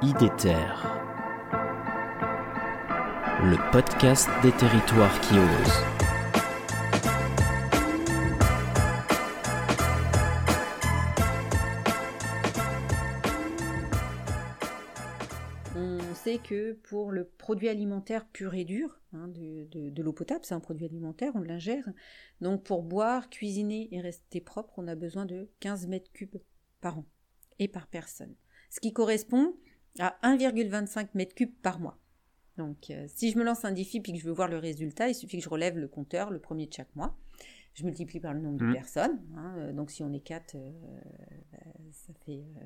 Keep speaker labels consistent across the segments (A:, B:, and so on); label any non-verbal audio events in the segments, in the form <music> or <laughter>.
A: IDETER, le podcast des territoires qui osent.
B: On sait que pour le produit alimentaire pur et dur, hein, de, l'eau potable, c'est un produit alimentaire, on l'ingère. Donc pour boire, cuisiner et rester propre, on a besoin de 15 mètres cubes par an et par personne. Ce qui correspond à 1,25 mètres cubes par mois. Donc euh, si je me lance un défi puis que je veux voir le résultat, il suffit que je relève le compteur le premier de chaque mois. Je multiplie par le nombre de
C: Mmh.
B: personnes. hein, euh, donc si on est 4, ça fait... euh,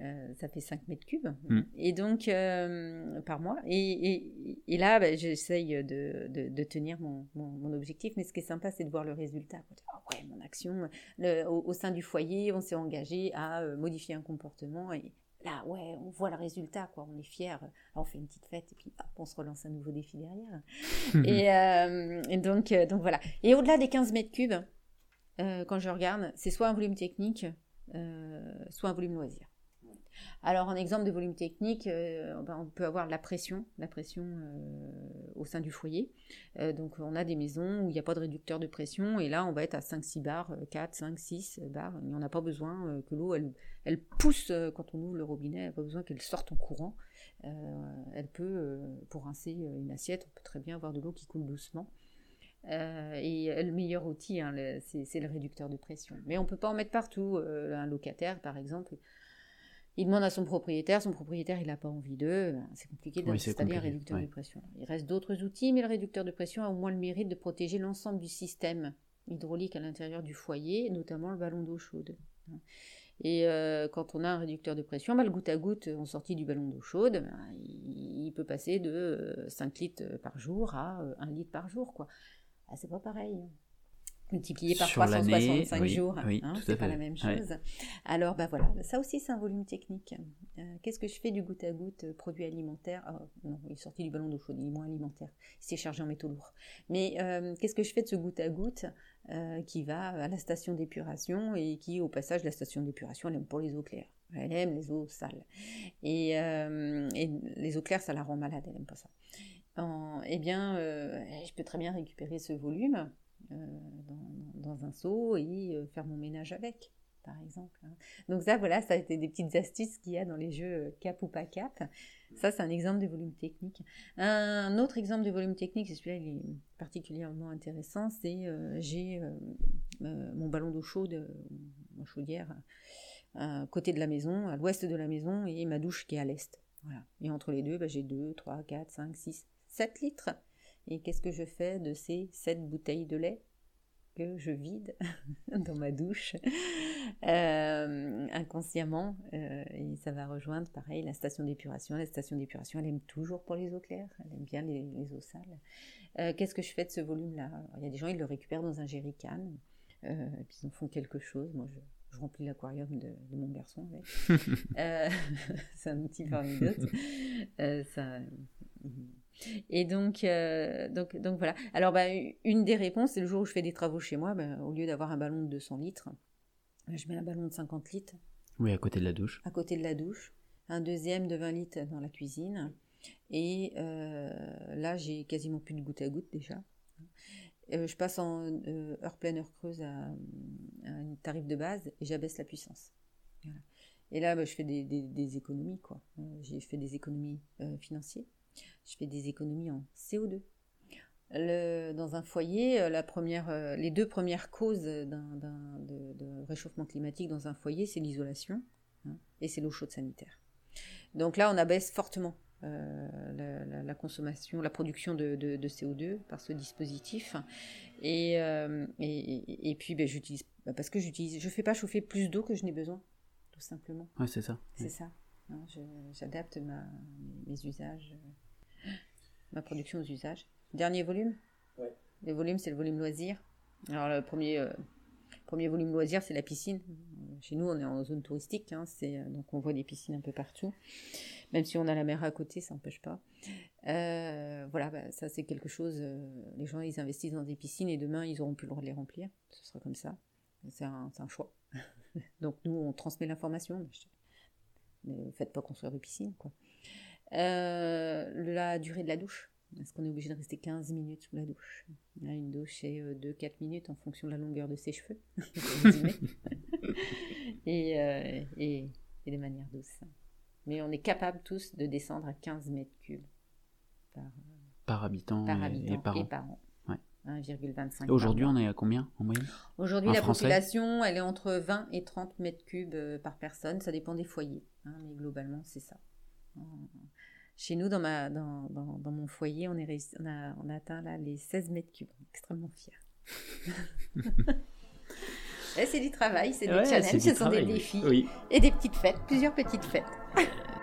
B: euh, ça fait 5 mètres cubes.
C: Mm.
B: Et donc, euh, par mois. Et, et- et là, bah, j'essaye de, de- de tenir mon, mon- mon objectif. Mais ce qui est sympa, c'est de voir le résultat. Ah ouais, mon action. Le- au, au sein du foyer, on s'est engagé à euh, modifier un comportement. Et là, ouais, on voit le résultat. Quoi. On est fiers. Alors, on fait une petite fête. Et puis, hop, on se relance un nouveau défi derrière. <laughs> et, euh, et donc, euh, donc, voilà. Et au-delà des 15 mètres cubes, euh, quand je regarde, c'est soit un volume technique, euh, soit un volume loisir. Alors, en exemple de volume technique, euh, ben, on peut avoir la pression, la pression euh, au sein du foyer. Euh, donc, on a des maisons où il n'y a pas de réducteur de pression, et là, on va être à 5-6 bars, euh, 4, 5, 6 bars. Et on n'a pas besoin que l'eau, pousse quand on ouvre le robinet, elle n'a pas besoin qu'elle sorte en courant. Elle peut, pour rincer une assiette, on peut très bien avoir de l'eau qui coule doucement. Et le meilleur outil, hein, c'est le réducteur de pression. Mais on ne peut pas en mettre partout. Un locataire, par exemple, il demande à son propriétaire, son propriétaire il n'a pas envie d'eux, c'est compliqué
C: Oui,
B: d'installer un réducteur de pression. Il reste d'autres outils, mais le réducteur de pression a au moins le mérite de protéger l'ensemble du système hydraulique à l'intérieur du foyer, notamment le ballon d'eau chaude. Et euh, quand on a un réducteur de pression, ben, le goutte à goutte en sortie du ballon d'eau chaude, ben, il, il peut passer de euh, 5 litres par jour à euh, 1 litre par jour. quoi. Ah, c'est pas pareil. Multiplié par
C: Sur l'année,
B: 365
C: oui,
B: jours,
C: oui,
B: hein, c'est pas
C: fait.
B: la même
C: Ouais.
B: chose. Alors, bah voilà, ça aussi c'est un volume technique. Euh, Qu'est-ce que je fais du goutte à goutte, euh, produit alimentaire? Ah, Non, il est sorti du ballon d'eau chaude, il est moins alimentaire, il s'est chargé en métaux lourds. Mais euh, qu'est-ce que je fais de ce goutte à goutte qui va à la station d'épuration et qui, au passage, la station d'épuration, elle aime pas les eaux claires. Elle aime les eaux sales. Et, et les eaux claires, ça la rend malade, elle aime pas ça. En- eh bien, je peux très bien récupérer ce volume dans, dans un seau et euh, faire mon ménage avec, par exemple. hein. Donc ça, voilà, ça a été des petites astuces qu'il y a dans les jeux euh, cap ou pas cap. Ça, c'est un exemple de volume technique. Un autre exemple de volume technique, et celui-là, il est particulièrement intéressant, c'est euh, j'ai euh, euh, mon ballon d'eau chaude, euh, ma chaudière, à côté de la maison, à l'ouest de la maison, et ma douche qui est à l'est. Voilà. Et entre les deux, bah, j'ai 2, 3, 4, 5, 6, 7 litres. Et qu'est-ce que je fais de ces 7 bouteilles de lait que je vide <laughs> dans ma douche <laughs> euh, inconsciemment euh, et ça va rejoindre pareil la station d'épuration. La station d'épuration elle aime toujours pour les eaux claires elle aime bien les, les eaux sales. Euh, qu'est-ce que je fais de ce volume là il y a des gens ils le récupèrent dans un jerrycan et puis ils en font quelque chose. Moi je, je remplis l'aquarium de, de mon garçon <laughs> c'est un outil parmi d'autres ça et donc, euh, donc, donc voilà. Alors, bah, une des réponses, c'est le jour où je fais des travaux chez moi, bah, au lieu d'avoir un ballon de 200 litres, je mets un ballon de 50 litres
C: Oui, à côté de la douche.
B: à côté de la douche, un deuxième de 20 litres dans la cuisine, et euh, là, j'ai quasiment plus de goutte à goutte déjà. Euh, je passe en heure pleine, heure creuse à, à un tarif de base et j'abaisse la puissance. Voilà. Et là, bah, je fais des, des- des économies, quoi. J'ai fait des économies financières. Je fais des économies en CO2. Le- dans un foyer, euh, la première, euh, les deux premières causes d'un, d'un- de, de réchauffement climatique dans un foyer, c'est l'isolation hein, et c'est l'eau chaude sanitaire. Donc là, on abaisse fortement euh, la, la- la consommation, la production de, de- de CO2 par ce dispositif. Et, euh, et, puis, ben, j'utilise, parce que j'utilise, je fais pas chauffer plus d'eau que je n'ai besoin, tout simplement.
C: Ouais, c'est ça.
B: C'est ça. Hein, J'adapte mes, usages, ma production aux usages. Dernier volume?
D: Ouais.
B: Le volume, c'est le volume loisir. Alors, le premier, euh, premier volume loisir, c'est la piscine. Chez nous, on est en zone touristique, hein, euh, donc on voit des piscines un peu partout. Même si on a la mer à côté, ça n'empêche pas. Euh, voilà, bah, ça c'est quelque chose. euh, les gens, ils investissent dans des piscines et demain, ils auront plus le droit de les remplir. Ce sera comme ça. C'est un, c'est un choix. <laughs> donc nous, on transmet l'information. Ne faites pas construire de piscine, quoi. Euh, la durée de la douche. Est-ce qu'on est obligé de rester 15 minutes sous la douche? Une douche, c'est 2-4 minutes en fonction de la longueur de ses cheveux. <laughs> <laughs> et, euh, et, et, de manière douce. Mais on est capable tous de descendre à 15 mètres cubes
A: par, par habitant,
B: par habitant
A: et, par
B: et par an. 1,25.
A: Aujourd'hui, on est à combien en moyenne?
B: Aujourd'hui, la population, elle est entre 20 et 30 mètres cubes euh, par personne. Ça dépend des foyers. Hein, mais globalement, c'est ça. Chez nous, dans, ma, dans, dans, dans mon foyer, on, est réussi, on, a, on a atteint là, les 16 mètres cubes. Extrêmement fiers. <laughs> c'est du travail, c'est des challenges, ce sont des défis. Et des petites fêtes, plusieurs petites fêtes. <laughs>